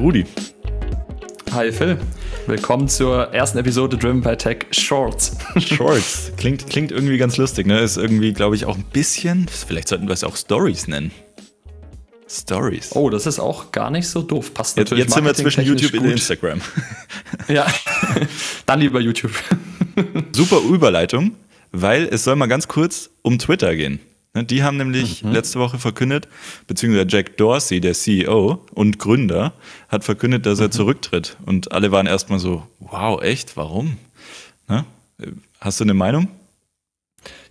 Rudi. Hi Phil. Willkommen zur ersten Episode Driven by Tech Shorts. Shorts. Klingt, klingt irgendwie ganz lustig, ne? Ist irgendwie, glaube ich, auch ein bisschen, vielleicht sollten wir es auch Stories nennen. Stories. Oh, das ist auch gar nicht so doof. Passt natürlich. Jetzt, sind wir zwischen YouTube gut. und Instagram. ja, dann lieber YouTube. Super Überleitung, weil es soll mal ganz kurz um Twitter gehen. Ne, die haben nämlich mhm. letzte Woche verkündet, beziehungsweise Jack Dorsey, der CEO und Gründer, hat verkündet, dass er mhm. zurücktritt. Und alle waren erstmal so, wow, echt, warum? Ne? Hast du eine Meinung?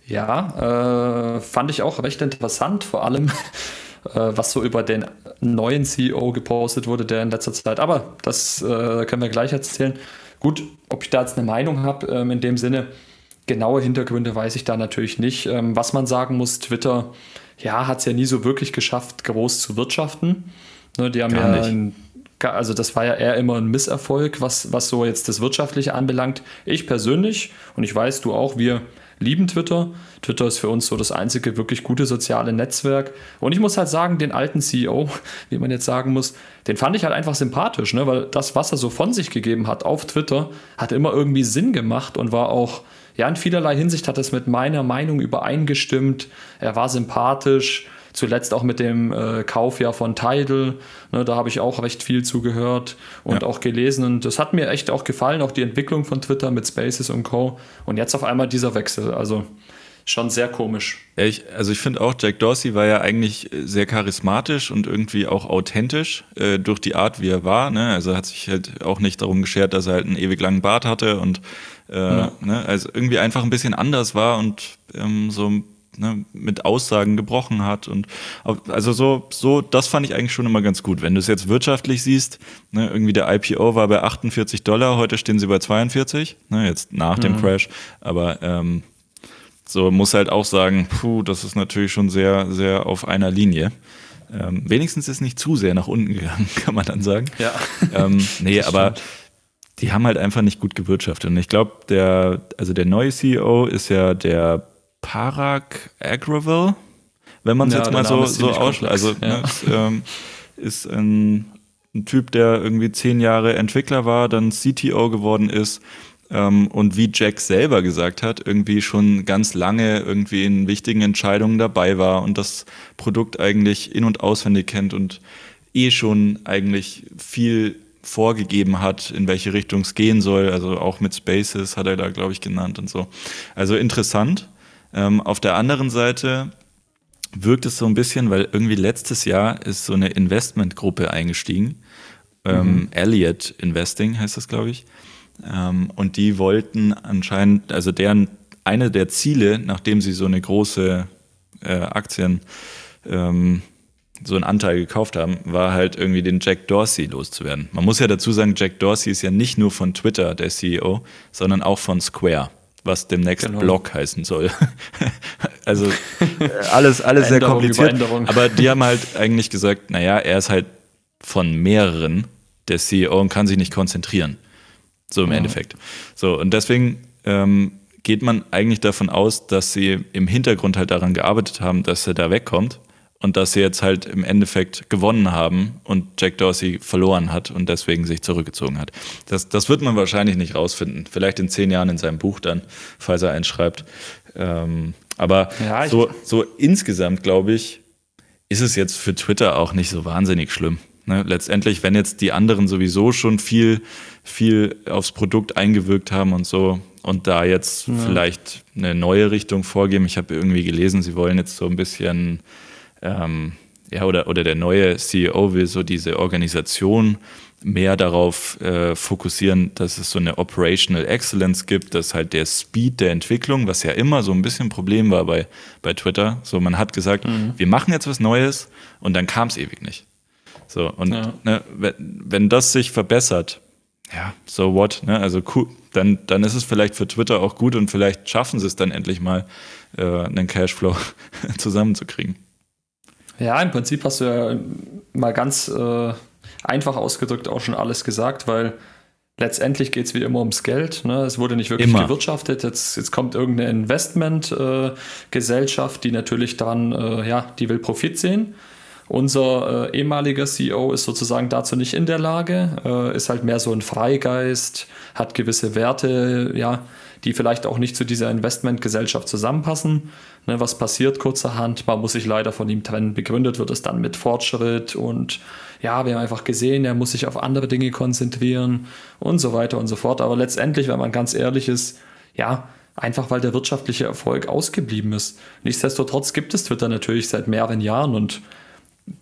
Ja, äh, fand ich auch recht interessant, vor allem äh, was so über den neuen CEO gepostet wurde, der in letzter Zeit, aber das äh, können wir gleich erzählen. Gut, ob ich da jetzt eine Meinung habe ähm, in dem Sinne, genaue Hintergründe weiß ich da natürlich nicht. Ähm, was man sagen muss, Twitter, ja, hat es ja nie so wirklich geschafft, groß zu wirtschaften. Ne, die haben Gar ja ein, also das war ja eher immer ein Misserfolg, was, was so jetzt das Wirtschaftliche anbelangt. Ich persönlich, und ich weiß, du auch, wir lieben Twitter. Twitter ist für uns so das einzige wirklich gute soziale Netzwerk. Und ich muss halt sagen, den alten CEO, wie man jetzt sagen muss, den fand ich halt einfach sympathisch, ne? weil das, was er so von sich gegeben hat auf Twitter, hat immer irgendwie Sinn gemacht und war auch, ja, in vielerlei Hinsicht hat es mit meiner Meinung übereingestimmt. Er war sympathisch Zuletzt auch mit dem äh, Kauf ja von Tidal, ne, da habe ich auch recht viel zugehört und ja. auch gelesen. Und das hat mir echt auch gefallen, auch die Entwicklung von Twitter mit Spaces und Co. Und jetzt auf einmal dieser Wechsel. Also schon sehr komisch. Ich, also ich finde auch, Jack Dorsey war ja eigentlich sehr charismatisch und irgendwie auch authentisch äh, durch die Art, wie er war. Ne? Also hat sich halt auch nicht darum geschert, dass er halt einen ewig langen Bart hatte und äh, ja. ne? also irgendwie einfach ein bisschen anders war und ähm, so ne, mit Aussagen gebrochen hat. Und also so, so, das fand ich eigentlich schon immer ganz gut. Wenn du es jetzt wirtschaftlich siehst, ne, irgendwie der IPO war bei 48 Dollar, heute stehen sie bei 42, ne, jetzt nach mhm. dem Crash. Aber ähm, so muss halt auch sagen, puh, das ist natürlich schon sehr, sehr auf einer Linie. Ähm, wenigstens ist nicht zu sehr nach unten gegangen, kann man dann sagen. Ja. Ähm, nee, aber die haben halt einfach nicht gut gewirtschaftet. Und ich glaube, der, also der neue CEO ist ja der Parag Agrawal, wenn man es ja, jetzt mal so, so ausschaut. Also ja. ne, ist, ähm, ist ein, ein, Typ, der irgendwie zehn Jahre Entwickler war, dann CTO geworden ist und wie Jack selber gesagt hat, irgendwie schon ganz lange irgendwie in wichtigen Entscheidungen dabei war und das Produkt eigentlich in- und auswendig kennt und eh schon eigentlich viel vorgegeben hat, in welche Richtung es gehen soll. Also auch mit Spaces hat er da, glaube ich, genannt und so. Also interessant. Ähm, auf der anderen Seite wirkt es so ein bisschen, weil irgendwie letztes Jahr ist so eine Investmentgruppe eingestiegen. Ähm, mhm. Elliott Investing heißt das, glaube ich. Ähm, und die wollten anscheinend, also deren eine der Ziele, nachdem sie so eine große äh, Aktien, ähm, so einen Anteil gekauft haben, war halt irgendwie den Jack Dorsey loszuwerden. Man muss ja dazu sagen, Jack Dorsey ist ja nicht nur von Twitter der CEO, sondern auch von Square was demnächst genau. Blog heißen soll. also äh, alles, alles sehr kompliziert. Aber die haben halt eigentlich gesagt, naja, er ist halt von mehreren der CEO und kann sich nicht konzentrieren. So im ja. Endeffekt. So, und deswegen ähm, geht man eigentlich davon aus, dass sie im Hintergrund halt daran gearbeitet haben, dass er da wegkommt und dass sie jetzt halt im Endeffekt gewonnen haben und Jack Dorsey verloren hat und deswegen sich zurückgezogen hat. Das, das wird man wahrscheinlich nicht rausfinden. Vielleicht in zehn Jahren in seinem Buch dann, falls er einschreibt. Ähm, aber ja, so, so insgesamt, glaube ich, ist es jetzt für Twitter auch nicht so wahnsinnig schlimm. Ne? Letztendlich, wenn jetzt die anderen sowieso schon viel, viel aufs Produkt eingewirkt haben und so, und da jetzt ja. vielleicht eine neue Richtung vorgeben. Ich habe irgendwie gelesen, sie wollen jetzt so ein bisschen ähm, ja, oder, oder der neue CEO will so diese Organisation mehr darauf äh, fokussieren, dass es so eine Operational Excellence gibt, dass halt der Speed der Entwicklung, was ja immer so ein bisschen ein Problem war bei, bei Twitter, so man hat gesagt, mhm. wir machen jetzt was Neues und dann kam es ewig nicht. So, und ja. ne, wenn, wenn das sich verbessert, ja, so what, ne? Also cool, dann, dann ist es vielleicht für Twitter auch gut und vielleicht schaffen sie es dann endlich mal, äh, einen Cashflow zusammenzukriegen. Ja, im Prinzip hast du ja mal ganz äh, einfach ausgedrückt auch schon alles gesagt, weil letztendlich geht es wie immer ums Geld. Ne? Es wurde nicht wirklich immer. gewirtschaftet. Jetzt, jetzt kommt irgendeine Investmentgesellschaft, äh, die natürlich dann, äh, ja, die will Profit sehen. Unser äh, ehemaliger CEO ist sozusagen dazu nicht in der Lage, äh, ist halt mehr so ein Freigeist, hat gewisse Werte, ja, die vielleicht auch nicht zu dieser Investmentgesellschaft zusammenpassen. Ne, was passiert kurzerhand? Man muss sich leider von ihm trennen. Begründet wird es dann mit Fortschritt und ja, wir haben einfach gesehen, er muss sich auf andere Dinge konzentrieren und so weiter und so fort. Aber letztendlich, wenn man ganz ehrlich ist, ja, einfach weil der wirtschaftliche Erfolg ausgeblieben ist. Nichtsdestotrotz gibt es Twitter natürlich seit mehreren Jahren und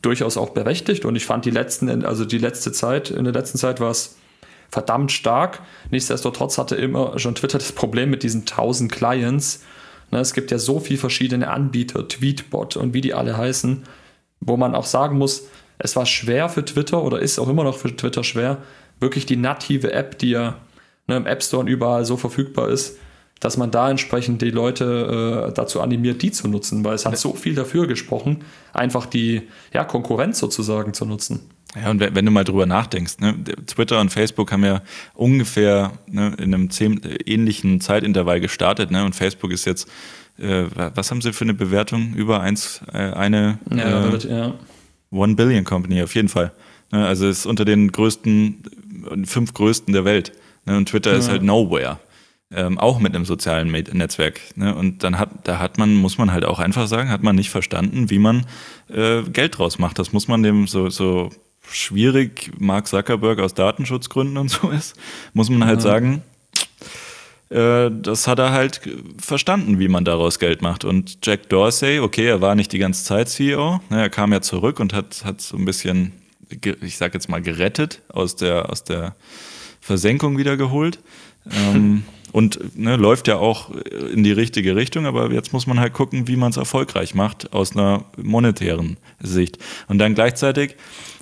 durchaus auch berechtigt und ich fand die letzten, also die letzte Zeit, in der letzten Zeit war es verdammt stark. Nichtsdestotrotz hatte immer schon Twitter das Problem mit diesen 1000 Clients. Ne, es gibt ja so viele verschiedene Anbieter, Tweetbot und wie die alle heißen, wo man auch sagen muss, es war schwer für Twitter oder ist auch immer noch für Twitter schwer, wirklich die native App, die ja ne, im App Store und überall so verfügbar ist, dass man da entsprechend die Leute äh, dazu animiert, die zu nutzen, weil es hat so viel dafür gesprochen, einfach die ja, Konkurrenz sozusagen zu nutzen. Ja, und wenn du mal drüber nachdenkst, ne, Twitter und Facebook haben ja ungefähr ne, in einem zehn, ähnlichen Zeitintervall gestartet, ne, und Facebook ist jetzt, äh, was haben sie für eine Bewertung? Über eins, äh, eine ja, äh, ja. One Billion Company, auf jeden Fall. Ne, also ist unter den größten, fünf größten der Welt. Ne, und Twitter ja. ist halt nowhere ähm, auch mit einem sozialen Netzwerk. Ne? Und dann hat, da hat man, muss man halt auch einfach sagen, hat man nicht verstanden, wie man äh, Geld draus macht. Das muss man dem so, so schwierig Mark Zuckerberg aus Datenschutzgründen und so ist, muss man halt mhm. sagen, äh, das hat er halt verstanden, wie man daraus Geld macht. Und Jack Dorsey, okay, er war nicht die ganze Zeit CEO, ne, er kam ja zurück und hat, hat so ein bisschen, ich sag jetzt mal, gerettet, aus der, aus der Versenkung wieder geholt. Ähm, und ne, läuft ja auch in die richtige Richtung, aber jetzt muss man halt gucken, wie man es erfolgreich macht aus einer monetären Sicht. Und dann gleichzeitig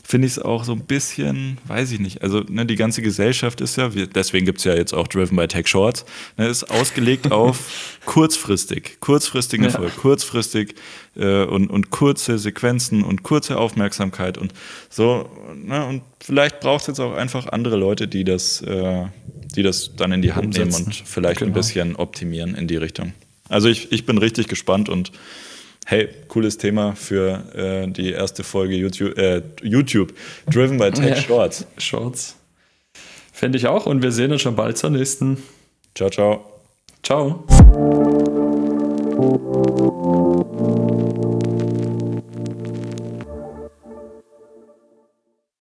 finde ich es auch so ein bisschen, weiß ich nicht, also ne, die ganze Gesellschaft ist ja, deswegen gibt es ja jetzt auch Driven by Tech Shorts, ne, ist ausgelegt auf kurzfristig, kurzfristigen ja. Erfolg, kurzfristig äh, und, und kurze Sequenzen und kurze Aufmerksamkeit und so. Ne, und vielleicht braucht es jetzt auch einfach andere Leute, die das, äh, die das dann in die Hand Umsetzen. nehmen und vielleicht genau. ein bisschen optimieren in die Richtung. Also ich, ich bin richtig gespannt und hey, cooles Thema für äh, die erste Folge YouTube, äh, YouTube Driven by Tech ja, Shorts. Shorts. Finde ich auch und wir sehen uns schon bald zur nächsten. Ciao, ciao. Ciao.